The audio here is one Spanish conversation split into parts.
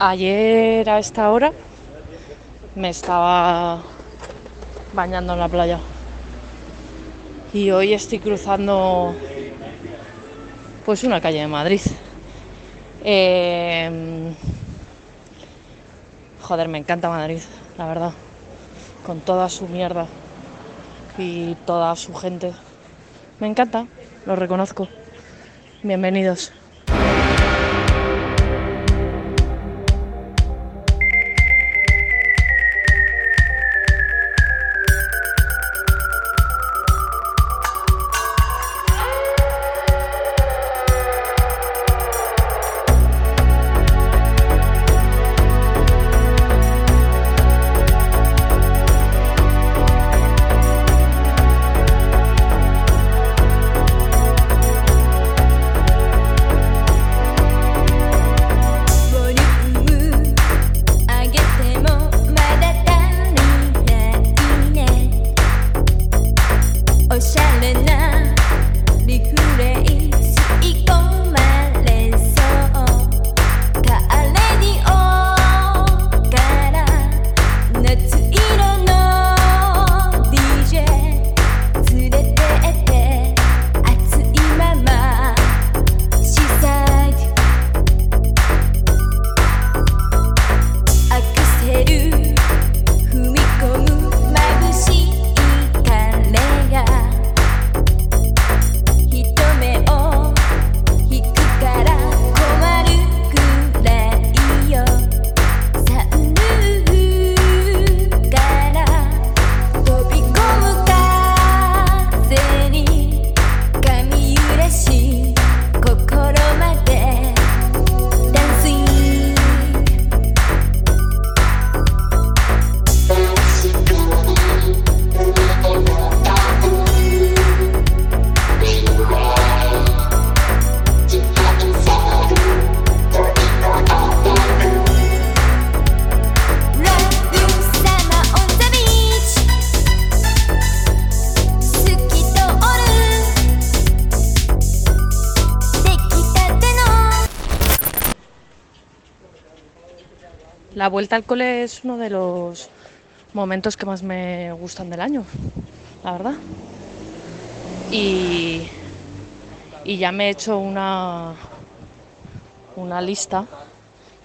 Ayer a esta hora me estaba bañando en la playa. Y hoy estoy cruzando pues una calle de Madrid. Eh, joder, me encanta Madrid, la verdad. Con toda su mierda y toda su gente. Me encanta, lo reconozco. Bienvenidos. La vuelta al cole es uno de los momentos que más me gustan del año, la verdad. Y, ya me he hecho una, una lista,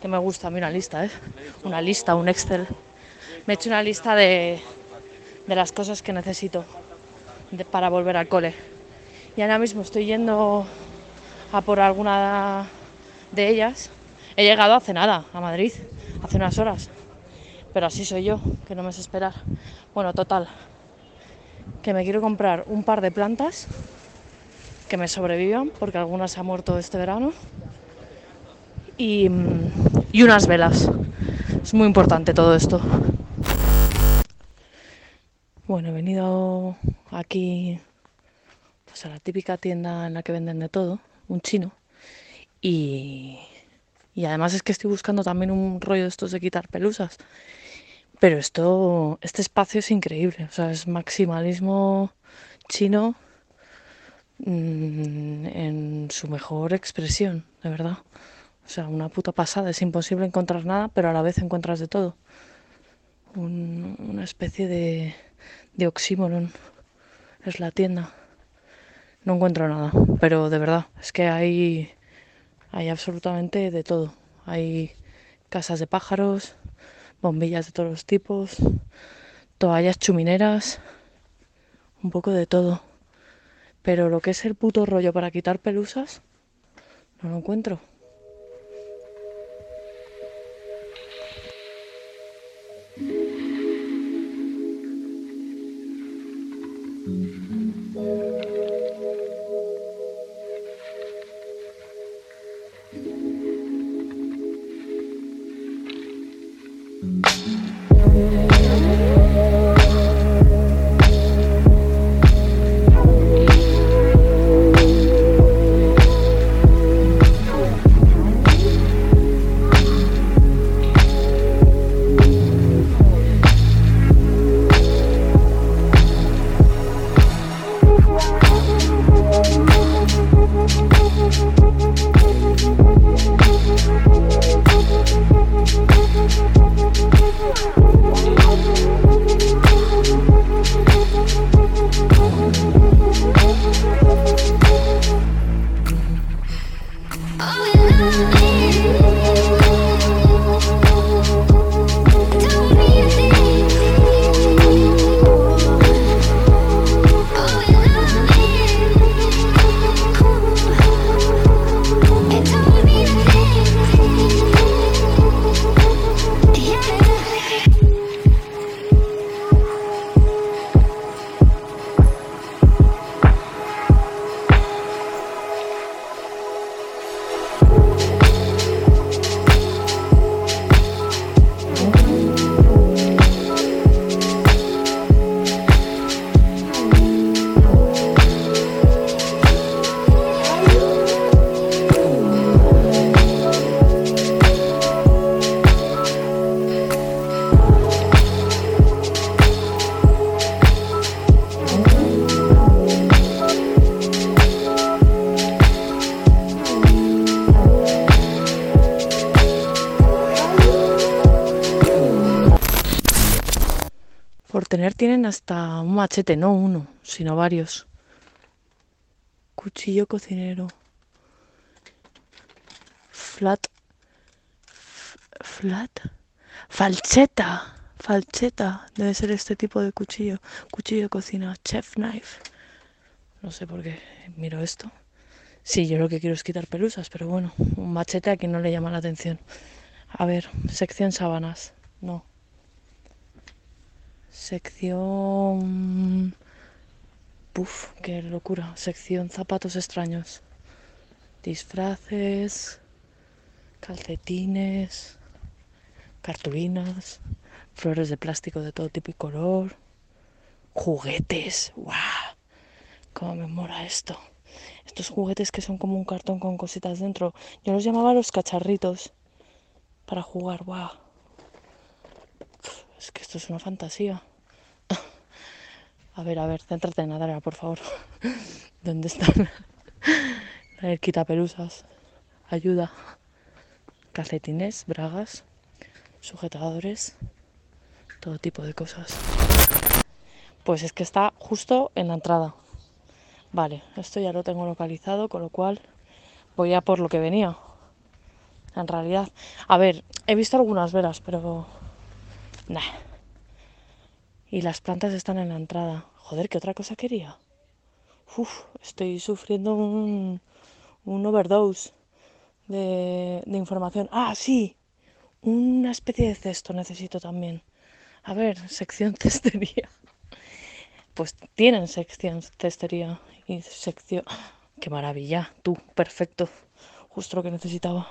que me gusta a mí una lista, ¿eh? Una lista, un Excel. Me he hecho una lista de, de las cosas que necesito para volver al cole. Y ahora mismo estoy yendo a por alguna de ellas. He llegado hace nada a Madrid, hace unas horas. Pero así soy yo, que no me sé esperar. Bueno, total. Que me quiero comprar un par de plantas que me sobrevivan, porque algunas han muerto este verano. Y, mm, y unas velas. Es muy importante todo esto. Bueno, he venido aquí pues a la típica tienda en la que venden de todo, un chino. Y, y además es que estoy buscando también un rollo de estos de quitar pelusas. Pero esto, este espacio es increíble, o sea, es maximalismo chino mm, en su mejor expresión, de verdad. O sea, una puta pasada, es imposible encontrar nada, pero a la vez encuentras de todo. Un- una especie de, de oxímoron es la tienda. No encuentro nada, pero de verdad, es que hay, hay absolutamente de todo. Hay casas de pájaros, bombillas de todos los tipos, toallas chumineras, un poco de todo. Pero lo que es el puto rollo para quitar pelusas, no lo encuentro. Oh, machete, no uno, sino varios. Cuchillo cocinero. Flat. Flat. Falcheta. Falcheta. Debe ser este tipo de cuchillo. Cuchillo cocina. Chef knife. No sé por qué miro esto. Sí, yo lo que quiero es quitar pelusas, pero bueno, un machete a quien no le llama la atención. A ver, sección sábanas. No. Sección... Puf, qué locura. Sección zapatos extraños. Disfraces, calcetines, cartulinas, flores de plástico de todo tipo y color, juguetes. ¡Guau! ¡Cómo me mola esto! Estos juguetes que son como un cartón con cositas dentro. Yo los llamaba los cacharritos para jugar. ¡Guau! Es que esto es una fantasía. A ver, a ver, céntrate en Adara, por favor. ¿Dónde están? El quitapelusas. Ayuda. Calcetines, bragas, sujetadores, todo tipo de cosas. Pues es que está justo en la entrada. Vale, esto ya lo tengo localizado, con lo cual voy a por lo que venía. En realidad, a ver, he visto algunas velas, pero Nah. Y las plantas están en la entrada. Joder, ¿qué otra cosa quería? Uf, estoy sufriendo un, un overdose de, de información. Ah, sí, una especie de cesto necesito también. A ver, sección testería. Pues tienen sección testería y sección... ¡Qué maravilla! Tú, perfecto. Justo lo que necesitaba.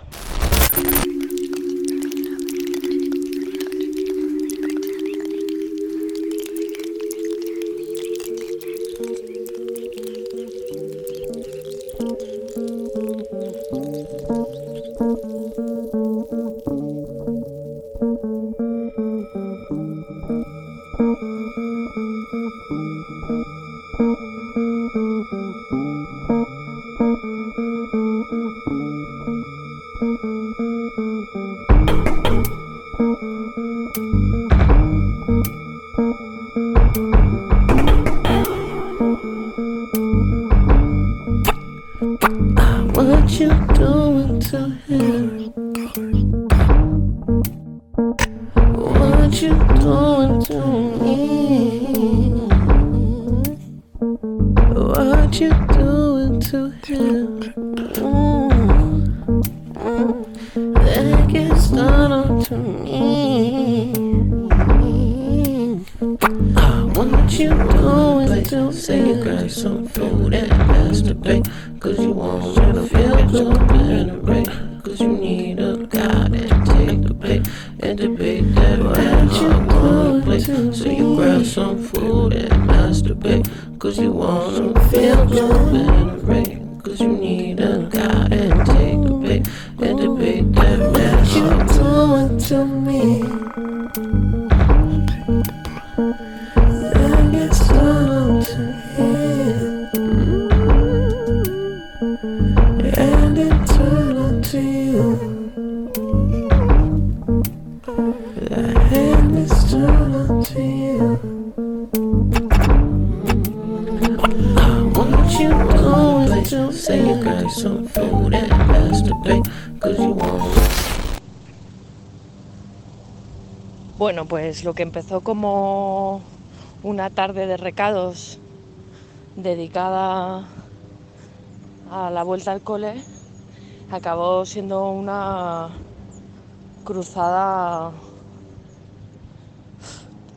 Lo que empezó como una tarde de recados dedicada a la vuelta al cole, acabó siendo una cruzada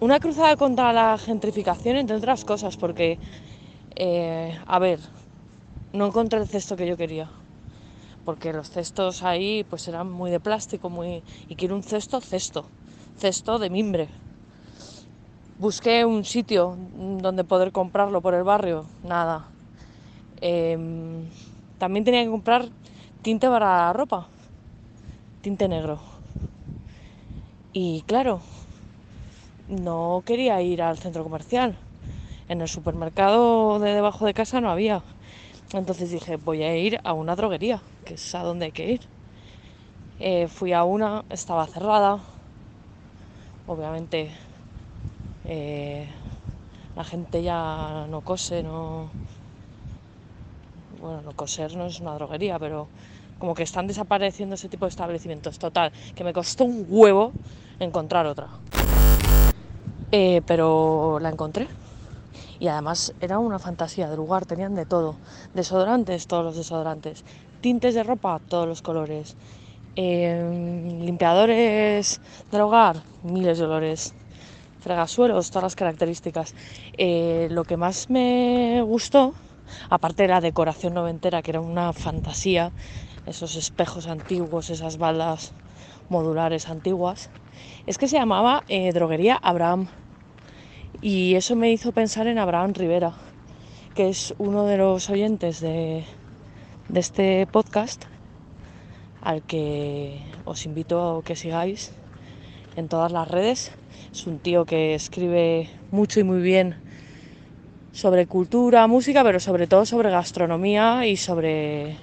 una cruzada contra la gentrificación, entre otras cosas, porque, eh, a ver, no encontré el cesto que yo quería. Porque los cestos ahí pues eran muy de plástico, muy. Y quiero un cesto, cesto. Cesto de mimbre. Busqué un sitio donde poder comprarlo por el barrio, nada. Em, también tenía que comprar tinte para la ropa, tinte negro. Y claro, no quería ir al centro comercial. En el supermercado de debajo de casa no había. Entonces dije, voy a ir a una droguería, que es a donde hay que ir. Eh, fui a una, estaba cerrada. Obviamente eh, la gente ya no cose, no... Bueno, no coser no es una droguería, pero como que están desapareciendo ese tipo de establecimientos. Total, que me costó un huevo encontrar otra. Eh, pero la encontré. Y además era una fantasía de lugar, tenían de todo. Desodorantes, todos los desodorantes. Tintes de ropa, todos los colores. Em, limpiadores del hogar, miles de olores. Fregasuelos, todas las características. Eh, lo que más me gustó, aparte de la decoración noventera, que era una fantasía, esos espejos antiguos, esas baldas modulares antiguas, es que se llamaba eh, Droguería Abraham. Y eso me hizo pensar en Abraham Rivera, que es uno de los oyentes de, este podcast, al que os invito a que sigáis en todas las redes. Es un tío que escribe mucho y muy bien sobre cultura, música, pero sobre todo sobre gastronomía y sobre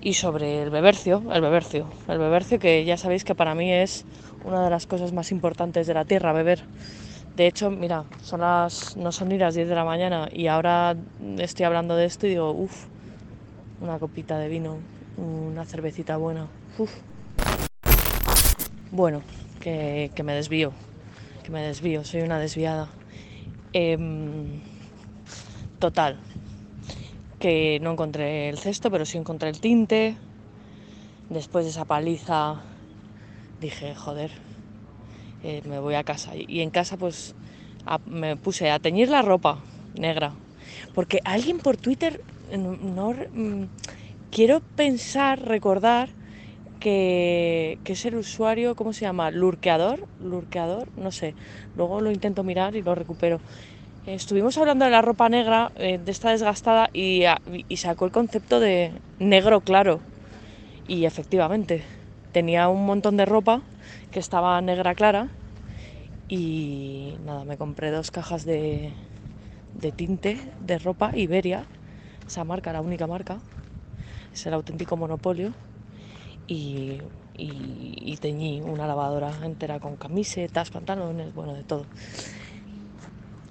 y sobre el bebercio, el bebercio, el bebercio que ya sabéis que para mí es una de las cosas más importantes de la tierra, beber. De hecho, mira, son las, no son ni las 10 de la mañana y ahora estoy hablando de esto y digo, uff, una copita de vino, una cervecita buena. Bueno, que, me desvío, que me desvío, soy una desviada. Em, total, que no encontré el cesto, pero sí encontré el tinte. Después de esa paliza dije, joder, eh, me voy a casa. Y en casa pues me puse a teñir la ropa negra. Porque alguien por Twitter, no, mm, quiero pensar, recordar que, es el usuario, ¿cómo se llama? Lurqueador, lurqueador, no sé. Luego lo intento mirar y lo recupero. Estuvimos hablando de la ropa negra, eh, de esta desgastada, y, sacó el concepto de negro claro. Y efectivamente, tenía un montón de ropa que estaba negra clara y nada, me compré dos cajas de tinte de ropa Iberia, esa marca, la única marca, es el auténtico monopolio y, teñí una lavadora entera con camisetas, pantalones, bueno, de todo.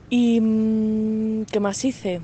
¿Y mm, qué más hice?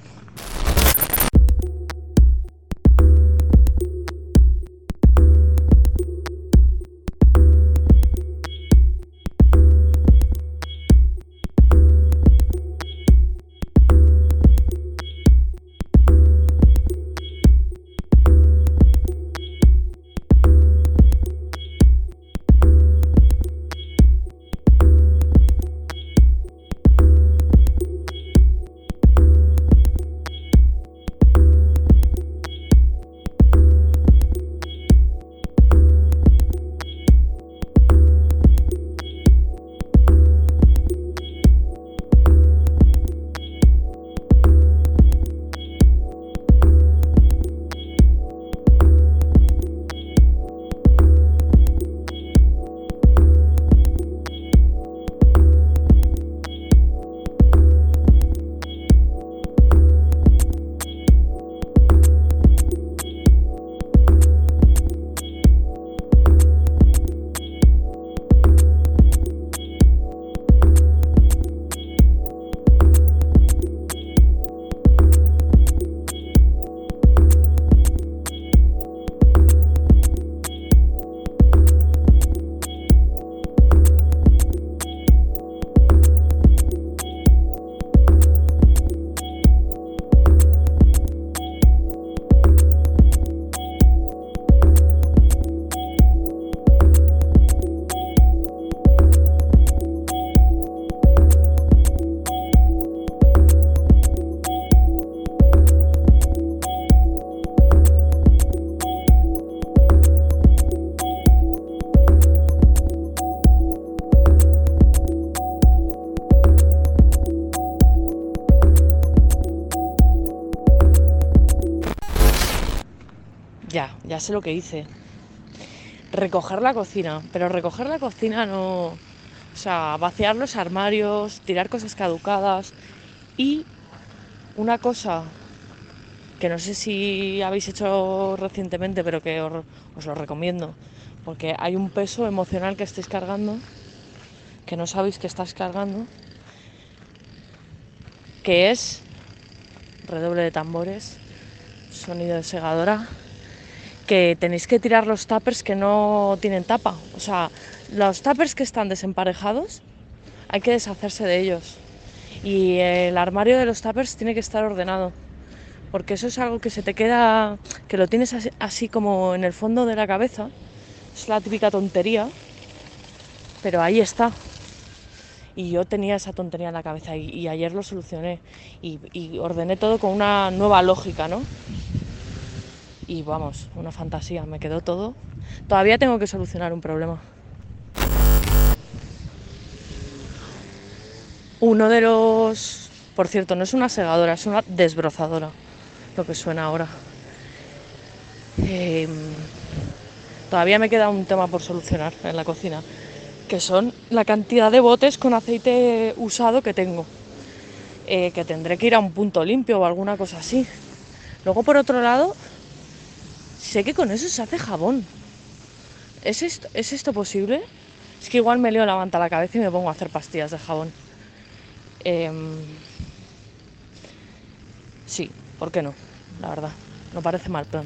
Sé lo que hice. Recoger la cocina, pero recoger la cocina no... O sea, vaciar los armarios, tirar cosas caducadas y una cosa que no sé si habéis hecho recientemente, pero que os, os lo recomiendo, porque hay un peso emocional que estáis cargando, que no sabéis que estáis cargando, que es redoble de tambores, sonido de segadora, que tenéis que tirar los tuppers que no tienen tapa. O sea, los tuppers que están desemparejados, hay que deshacerse de ellos. Y el armario de los tuppers tiene que estar ordenado. Porque eso es algo que se te queda, que lo tienes así, así como en el fondo de la cabeza. Es la típica tontería. Pero ahí está y yo tenía esa tontería en la cabeza y, ayer lo solucioné y, ordené todo con una nueva lógica, ¿no? Y vamos, una fantasía, me quedó todo. Todavía tengo que solucionar un problema. Uno de los... Por cierto, no es una segadora, es una desbrozadora, lo que suena ahora. Em, todavía me queda un tema por solucionar en la cocina que son la cantidad de botes con aceite usado que tengo. Eh, que tendré que ir a un punto limpio o alguna cosa así. Luego, por otro lado, sé que con eso se hace jabón. ¿Es esto, ¿Es esto posible? Es que igual me leo la manta a la cabeza y me pongo a hacer pastillas de jabón. Em, sí, ¿por qué no? La verdad, no parece mal plan.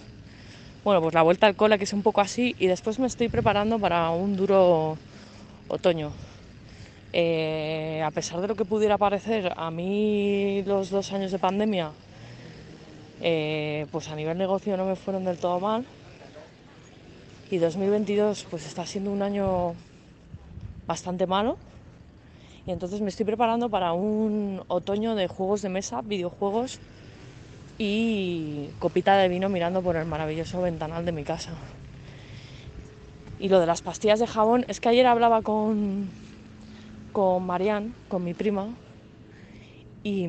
Bueno, pues la vuelta al cola que es un poco así y después me estoy preparando para un duro otoño. Eh, a pesar de lo que pudiera parecer, a mí los dos años de pandemia, eh, pues a nivel negocio no me fueron del todo mal. Y 2022 pues está siendo un año bastante malo y entonces me estoy preparando para un otoño de juegos de mesa, videojuegos y copita de vino mirando por el maravilloso ventanal de mi casa. Y lo de las pastillas de jabón, es que ayer hablaba con, con con mi prima, y,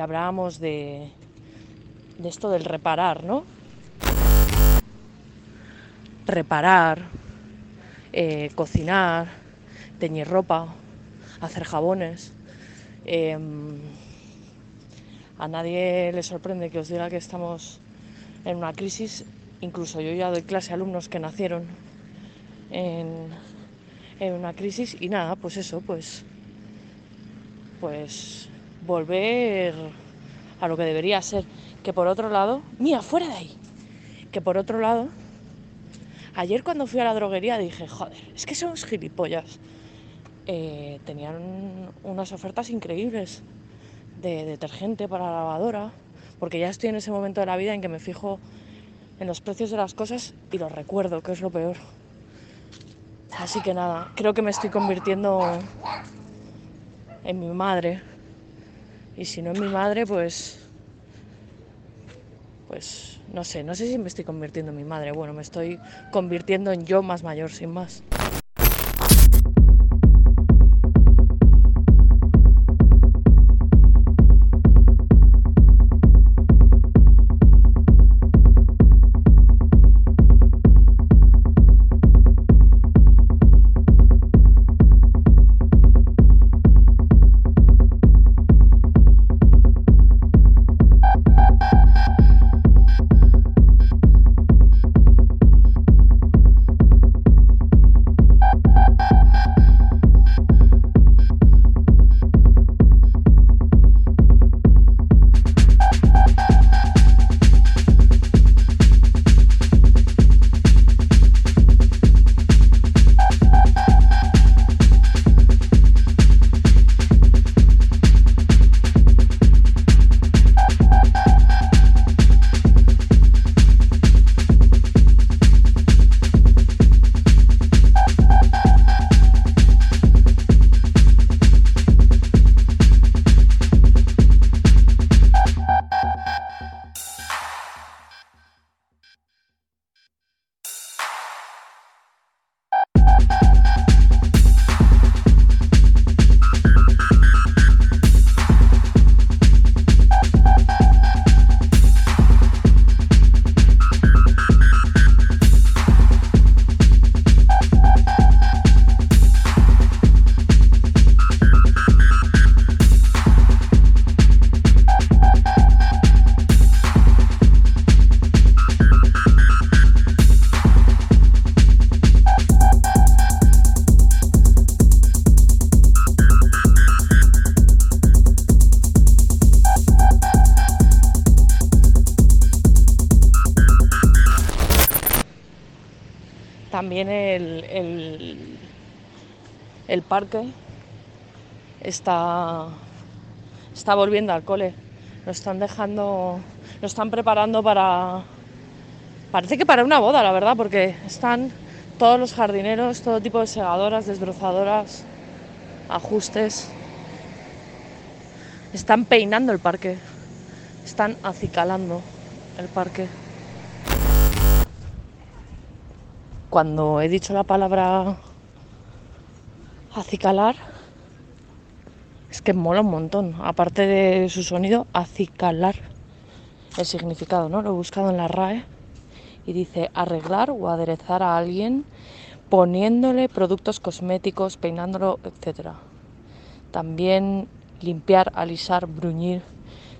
hablábamos de, de esto del reparar, ¿no? Reparar, eh, cocinar, teñir ropa, hacer jabones. Em, a nadie le sorprende que os diga que estamos en una crisis. Incluso yo ya doy clase a alumnos que nacieron en, en una crisis y nada, pues eso, pues, pues volver a lo que debería ser. que por otro lado, mía, fuera de ahí, que por otro lado, ayer cuando fui a la droguería dije, joder, es que somos gilipollas. Eh, tenían unas ofertas increíbles de detergente para la lavadora, porque ya estoy en ese momento de la vida en que me fijo en los precios de las cosas y los recuerdo, que es lo peor. Así que nada, creo que me estoy convirtiendo en mi madre. Y si no en mi madre, pues pues no sé, no sé si me estoy convirtiendo en mi madre. Bueno, me estoy convirtiendo en yo más mayor, sin más. Parque está, está volviendo al cole. Lo están dejando, lo están preparando para, parece que para una boda, la verdad, porque están todos los jardineros, todo tipo de segadoras, desbrozadoras, ajustes. Están peinando el parque, están acicalando el parque. Cuando he dicho la palabra acicalar, es que mola un montón. Aparte de su sonido, acicalar. El significado, ¿no? Lo he buscado en la RAE y dice arreglar o aderezar a alguien poniéndole productos cosméticos, peinándolo, etc. También limpiar, alisar, bruñir,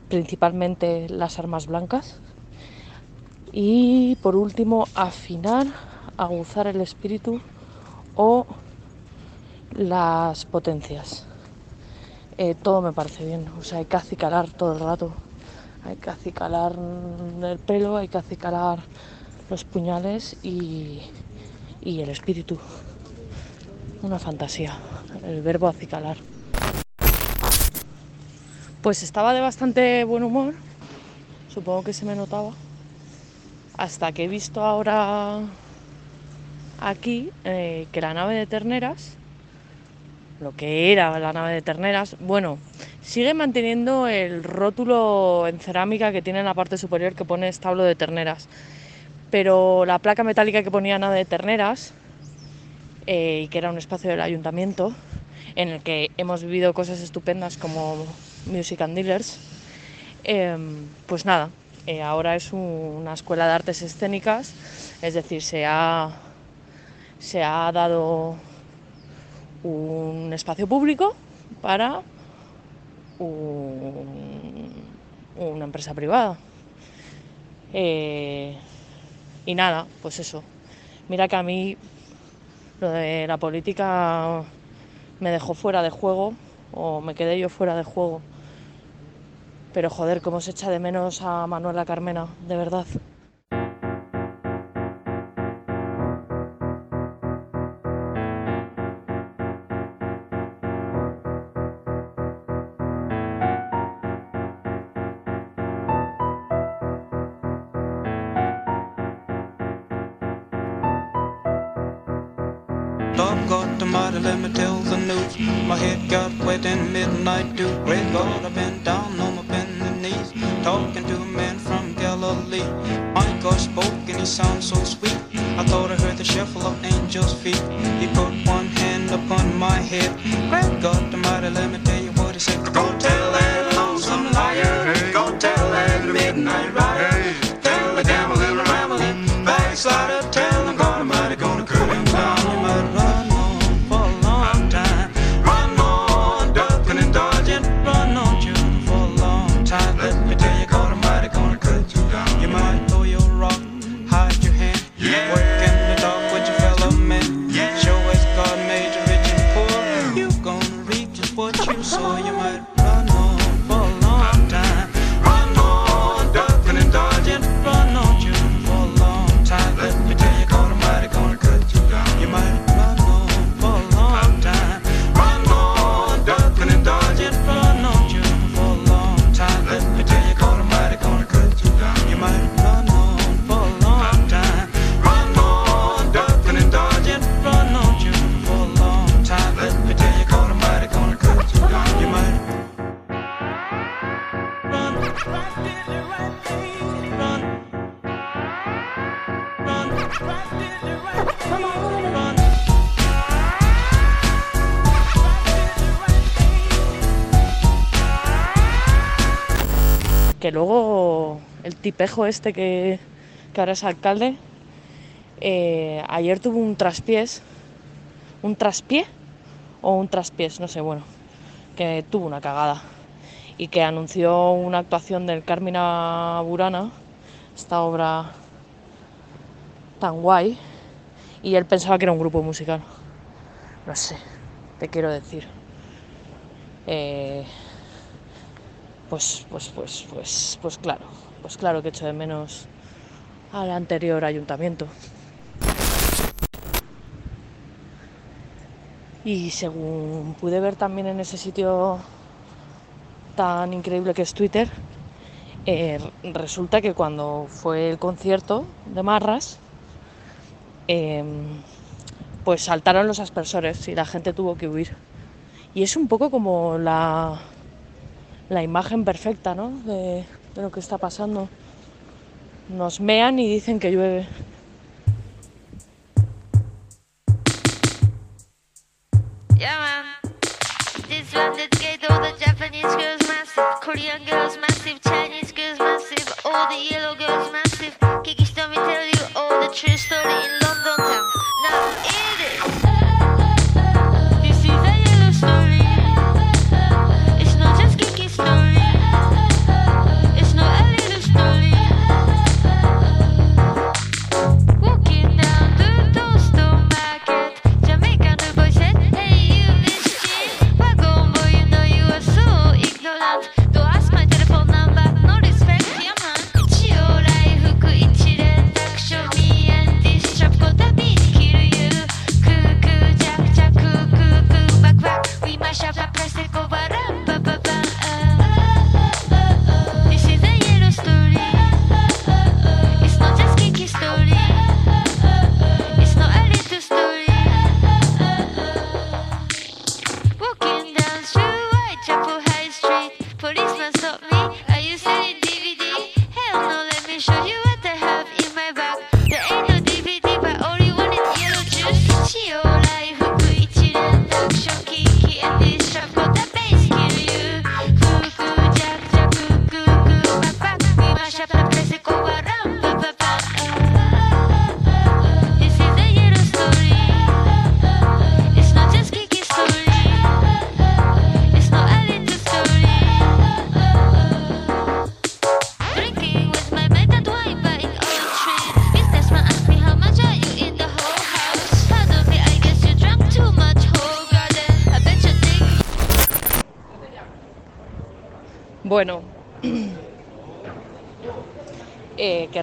principalmente las armas blancas. Y por último, afinar, aguzar el espíritu o las potencias. Eh, todo me parece bien, o sea, hay que acicalar todo el rato. Hay que acicalar el pelo, hay que acicalar los puñales y, y el espíritu. Una fantasía, el verbo acicalar. Pues estaba de bastante buen humor, supongo que se me notaba, hasta que he visto ahora aquí eh, que la nave de terneras, lo que era la nave de terneras, bueno, sigue manteniendo el rótulo en cerámica que tiene en la parte superior que pone establo de terneras, pero la placa metálica que ponía nave de terneras, eh, y que era un espacio del ayuntamiento, en el que hemos vivido cosas estupendas como Music and Dealers, em, pues nada, eh, ahora es una escuela de artes escénicas, es decir, se ha se ha dado un espacio público para una empresa privada. Eh, y nada, pues eso. Mira que a mí lo de la política me dejó fuera de juego o me quedé yo fuera de juego. Pero joder, cómo se echa de menos a Manuela Carmena, de verdad. Lord God Almighty, let me tell the news. My head got wet in midnight dew. Great God, I've been down on my bending knees, talking to a man from Galilee. My God spoke and he sounded so sweet. I thought I heard the shuffle of angels' feet. He put one hand upon my head. Great God Almighty, let me tell que luego el tipejo este que, que ahora es alcalde, eh, ayer tuvo un traspiés, un traspié o un traspiés, no sé, bueno, que tuvo una cagada y que anunció una actuación del Carmina Burana, esta obra tan guay, y él pensaba que era un grupo musical. No sé, te quiero decir. Eh, pues, pues, pues, pues, pues claro, pues claro que echo de menos al anterior ayuntamiento. Y según pude ver también en ese sitio tan increíble que es Twitter, eh, resulta que cuando fue el concierto de Marras, em, pues saltaron los aspersores y la gente tuvo que huir. Y es un poco como la la imagen perfecta ¿no? de, lo que está pasando. Nos mean y dicen que llueve.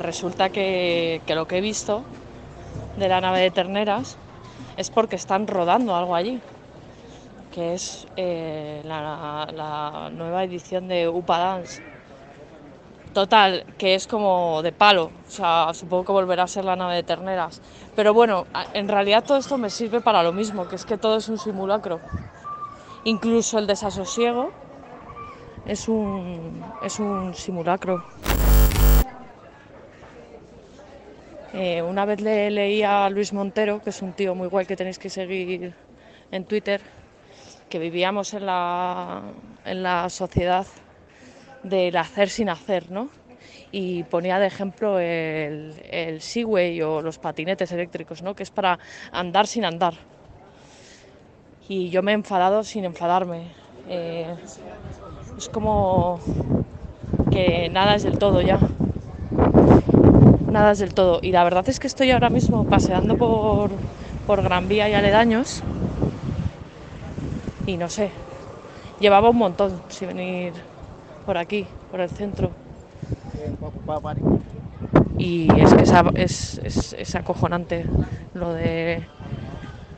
Resulta que, lo que he visto de la nave de terneras es porque están rodando algo allí, que es eh, la, nueva edición de Upa Dance. Total, que es como de palo, o sea, supongo que volverá a ser la nave de terneras. Pero bueno, en realidad todo esto me sirve para lo mismo, que es que todo es un simulacro. Incluso el desasosiego es un, es un simulacro. Eh, una vez le leí a Luis Montero, que es un tío muy guay que tenéis que seguir en Twitter, que vivíamos en la, en la sociedad del hacer sin hacer, ¿no? Y ponía de ejemplo el, el Segway o los patinetes eléctricos, ¿no? Que es para andar sin andar. Y yo me he enfadado sin enfadarme. Eh, es como que nada es del todo ya. Nada es del todo. Y la verdad es que estoy ahora mismo paseando por, por Gran Vía y aledaños. Y no sé, llevaba un montón sin venir por aquí, por el centro. Y es que es, es, es- es acojonante lo de,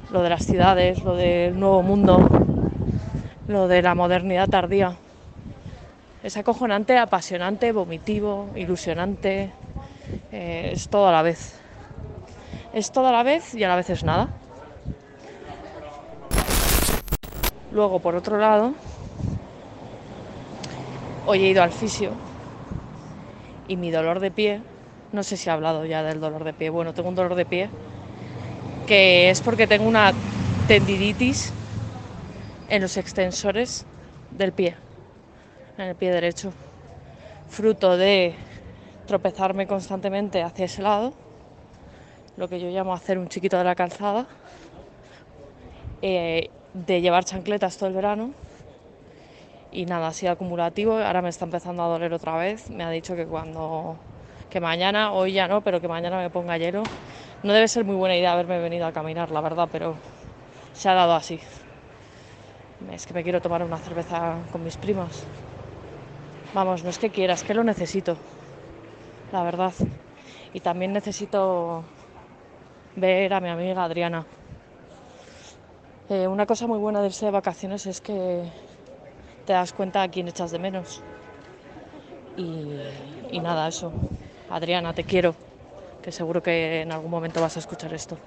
lo de las ciudades, lo del nuevo mundo, lo de la modernidad tardía. Es acojonante, apasionante, vomitivo, ilusionante. Eh, es todo a la vez. Es todo a la vez y a la vez es nada. Luego, por otro lado, hoy he ido al fisio y mi dolor de pie, no sé si he hablado ya del dolor de pie, bueno, tengo un dolor de pie que es porque tengo una tendinitis en los extensores del pie, en el pie derecho, fruto de tropezarme constantemente hacia ese lado, lo que yo llamo hacer un chiquito de la calzada, eh, de llevar chancletas todo el verano y nada, ha sido acumulativo, ahora me está empezando a doler otra vez, me ha dicho que cuando, que mañana, hoy ya no, pero que mañana me ponga hielo. No debe ser muy buena idea haberme venido a caminar, la verdad, pero se ha dado así. Es que me quiero tomar una cerveza con mis primas. Vamos, no es que quiera, es que lo necesito, la verdad. Y también necesito ver a mi amiga Adriana. Eh, una cosa muy buena de irse de vacaciones es que te das cuenta a quién echas de menos. Y, y nada, eso. Adriana, te quiero, que seguro que en algún momento vas a escuchar esto.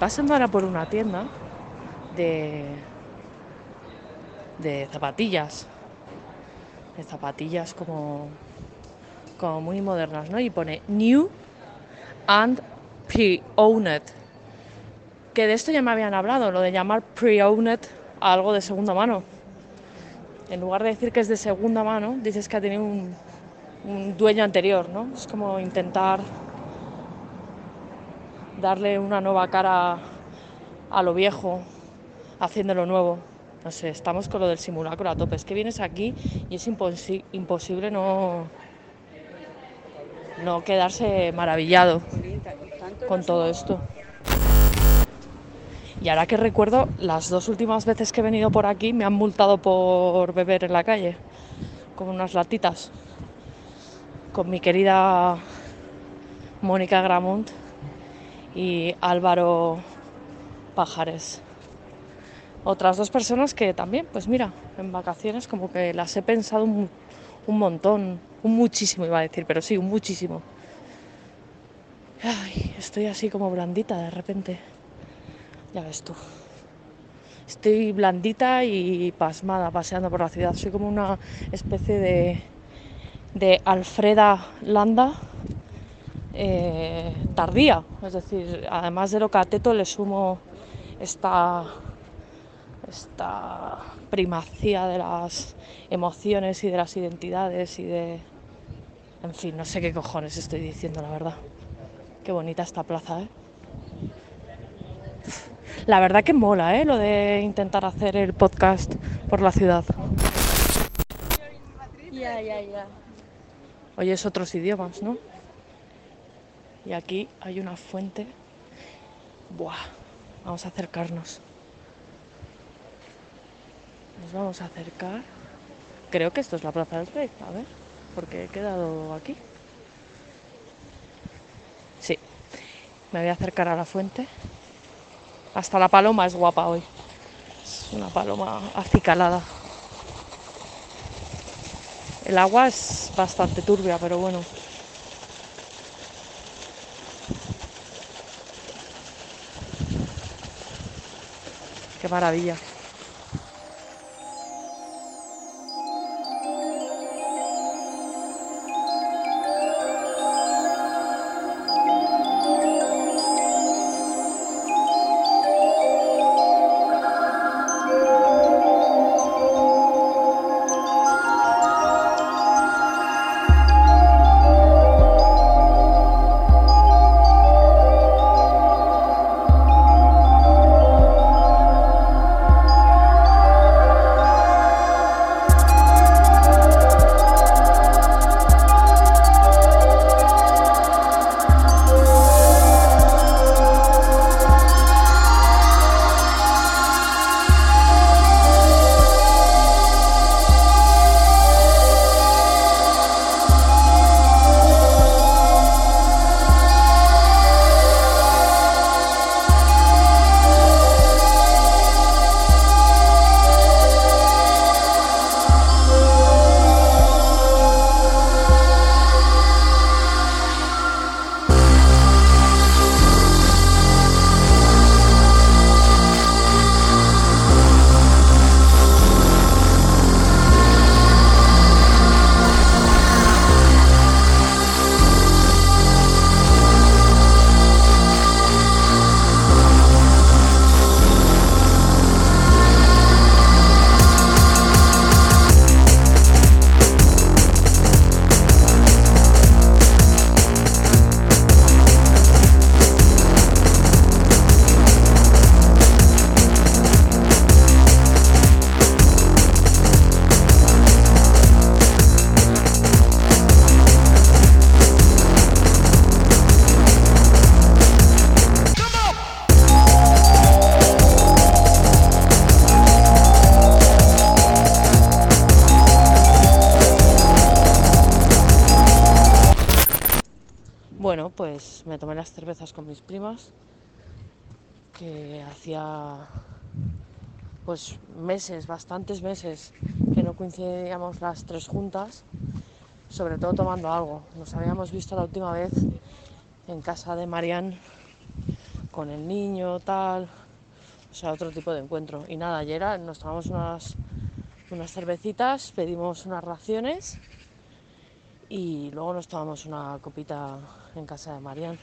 Pasando ahora por una tienda de, de zapatillas. De zapatillas como, como muy modernas, ¿no? Y pone New and Pre-Owned. Que de esto ya me habían hablado, lo de llamar Pre-Owned a algo de segunda mano. En lugar de decir que es de segunda mano, dices que ha tenido un, un dueño anterior, ¿no? Es como intentar darle una nueva cara a lo viejo, haciéndolo nuevo. No sé, estamos con lo del simulacro a tope. Es que vienes aquí y es imposi- imposible no, no quedarse maravillado con todo esto. Y ahora que recuerdo, las dos últimas veces que he venido por aquí me han multado por beber en la calle, con unas latitas, con mi querida Mónica Gramont y Álvaro Pajares. Otras dos personas que también, pues mira, en vacaciones como que las he pensado un, un montón, un muchísimo iba a decir, pero sí, un muchísimo. Ay, estoy así como blandita de repente. Ya ves tú. Estoy blandita y pasmada paseando por la ciudad. Soy como una especie de, de Alfreda Landa eh, tardía. Es decir, además de lo cateto le sumo esta, esta primacía de las emociones y de las identidades y de... En fin, no sé qué cojones estoy diciendo, la verdad. Qué bonita esta plaza, ¿eh? La verdad que mola, ¿eh? Lo de intentar hacer el podcast por la ciudad. Ya, ya, ya. Oyes otros idiomas, ¿no? Y aquí hay una fuente. Buah, vamos a acercarnos. Nos vamos a acercar. Creo que esto es la Plaza del Rey, a ver, porque he quedado aquí. Sí, me voy a acercar a la fuente. Hasta la paloma es guapa hoy. Es una paloma acicalada. El agua es bastante turbia, pero bueno. Qué maravilla. Que hacía pues meses, bastantes meses, que no coincidíamos las tres juntas, sobre todo tomando algo. Nos habíamos visto la última vez en casa de Marian con el niño, tal, o sea, otro tipo de encuentro. Y nada, ayer nos tomamos unas, unas cervecitas, pedimos unas raciones y luego nos tomamos una copita en casa de Marian.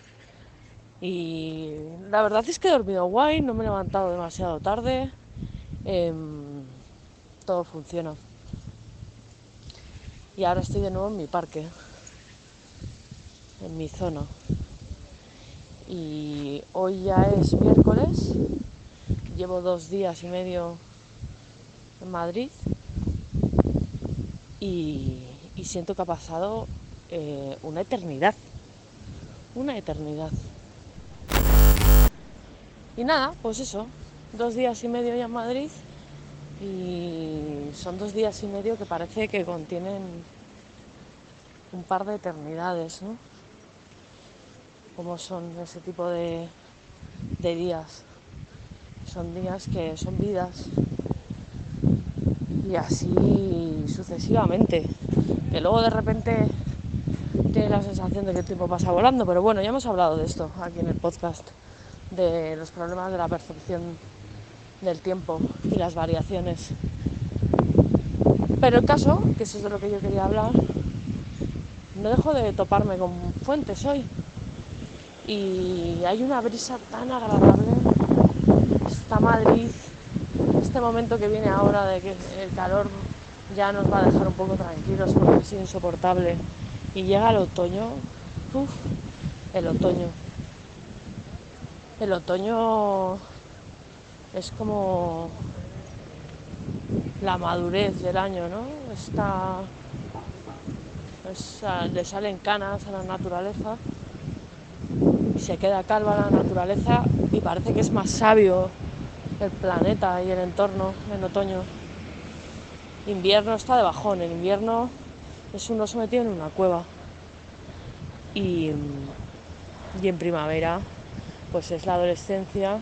Y la verdad es que he dormido guay, no me he levantado demasiado tarde, em, todo funciona. Y ahora estoy de nuevo en mi parque, en mi zona. Y hoy ya es miércoles, llevo dos días y medio en Madrid y, y siento que ha pasado eh, una eternidad, una eternidad. Y nada, pues eso, dos días y medio ya en Madrid y son dos días y medio que parece que contienen un par de eternidades, ¿no? Como son ese tipo de, de días. Son días que son vidas y así sucesivamente. Que luego de repente tiene la sensación de que el tiempo pasa volando, pero bueno, ya hemos hablado de esto aquí en el podcast, de los problemas de la percepción del tiempo y las variaciones. Pero el caso, que eso es de lo que yo quería hablar, no dejo de toparme con fuentes hoy. Y hay una brisa tan agradable. Está Madrid, este momento que viene ahora de que el calor ya nos va a dejar un poco tranquilos porque es insoportable. Y llega el otoño, uf, el otoño. El otoño es como la madurez del año, ¿no? Está, es- a- le salen canas a la naturaleza y se queda calva la naturaleza y parece que es más sabio el planeta y el entorno en otoño. Invierno está de bajón, el invierno es un oso metido en una cueva. Y, y en primavera pues es la adolescencia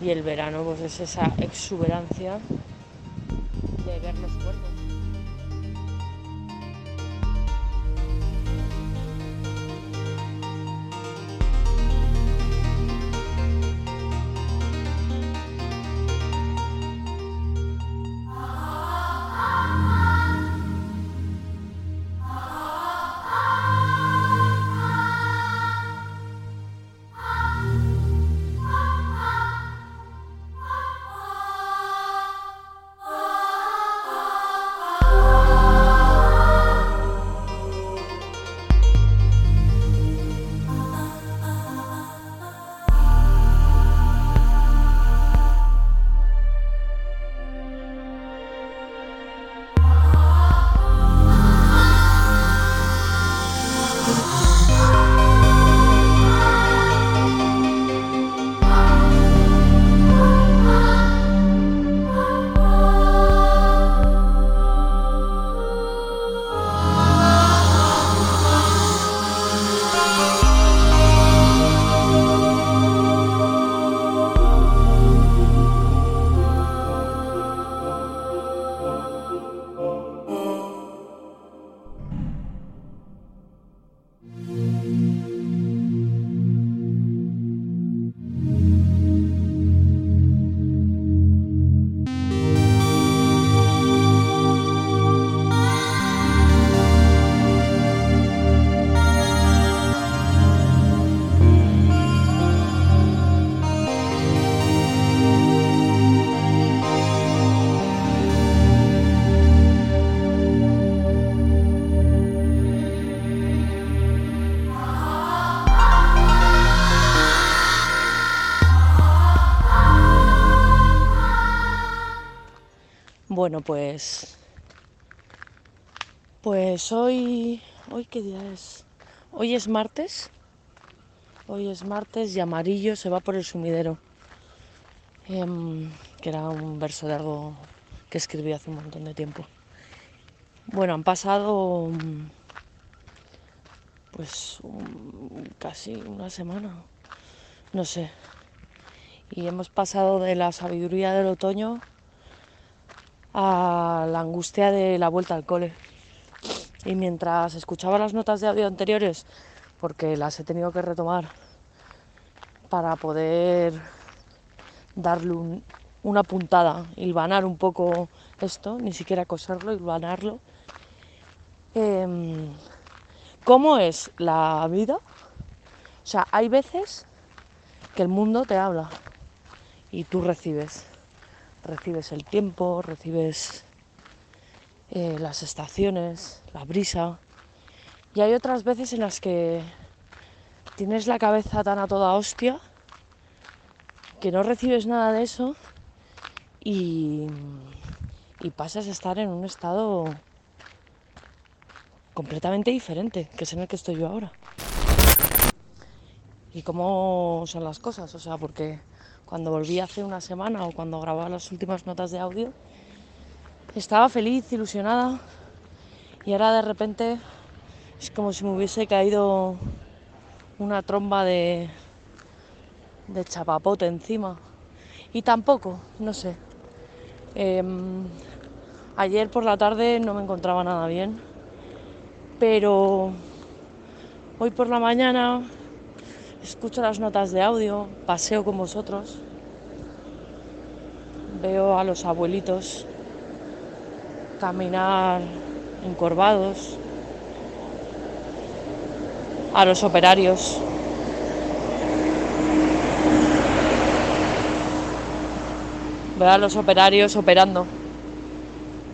y el verano pues es esa exuberancia de ver los cuerpos. Bueno, pues. Pues hoy. ¿Hoy qué día es? Hoy es martes. Hoy es martes y amarillo se va por el sumidero. Em, que era un verso de algo que escribí hace un montón de tiempo. Bueno, han pasado. mm, Pues un- casi una semana. No sé. Y hemos pasado de la sabiduría del otoño a la angustia de la vuelta al cole. Y mientras escuchaba las notas de audio anteriores, porque las he tenido que retomar para poder darle un, una puntada, hilvanar un poco esto, ni siquiera coserlo, hilvanarlo. Em, ¿Cómo es la vida? O sea, hay veces que el mundo te habla y tú recibes. Recibes el tiempo, recibes eh, las estaciones, la brisa. Y hay otras veces en las que tienes la cabeza tan a toda hostia que no recibes nada de eso y, y pasas a estar en un estado completamente diferente, que es en el que estoy yo ahora. ¿Y cómo son las cosas? O sea, porque cuando volví hace una semana o cuando grababa las últimas notas de audio, estaba feliz, ilusionada y ahora de repente es como si me hubiese caído una tromba de, de chapapote encima. Y tampoco, no sé. Em, ayer por la tarde no me encontraba nada bien, pero hoy por la mañana escucho las notas de audio, paseo con vosotros, veo a los abuelitos caminar encorvados, a los operarios. Veo a los operarios operando.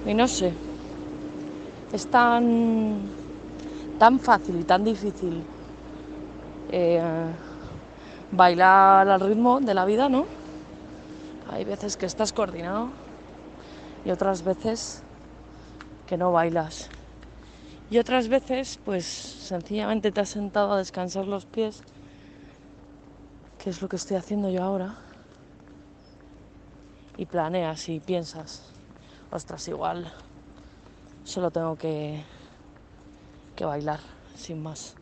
Y no sé, es tan, tan fácil y tan difícil eh, bailar al ritmo de la vida, ¿no? Hay veces que estás coordinado y otras veces que no bailas. Y otras veces, pues sencillamente te has sentado a descansar los pies, que es lo que estoy haciendo yo ahora, y planeas y piensas, ostras, igual solo tengo que, que bailar, sin más.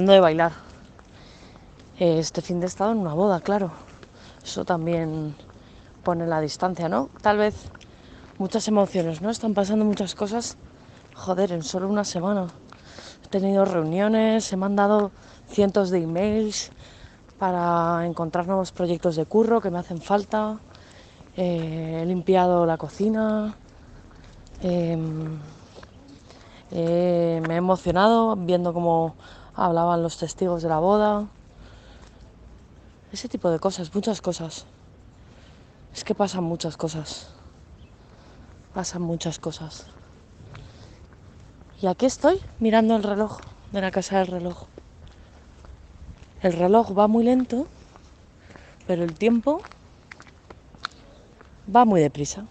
Hablando de bailar, este fin de estado en una boda, claro. Eso también pone la distancia, ¿no? Tal vez muchas emociones, ¿no? Están pasando muchas cosas. Joder, en solo una semana. He tenido reuniones, he mandado cientos de emails para encontrar nuevos proyectos de curro que me hacen falta. Eh, he limpiado la cocina. em, eh, me he emocionado viendo cómo hablaban los testigos de la boda. Ese tipo de cosas, muchas cosas. Es que pasan muchas cosas. Pasan muchas cosas. Y aquí estoy mirando el reloj de la casa del reloj. El reloj va muy lento pero el tiempo va muy deprisa.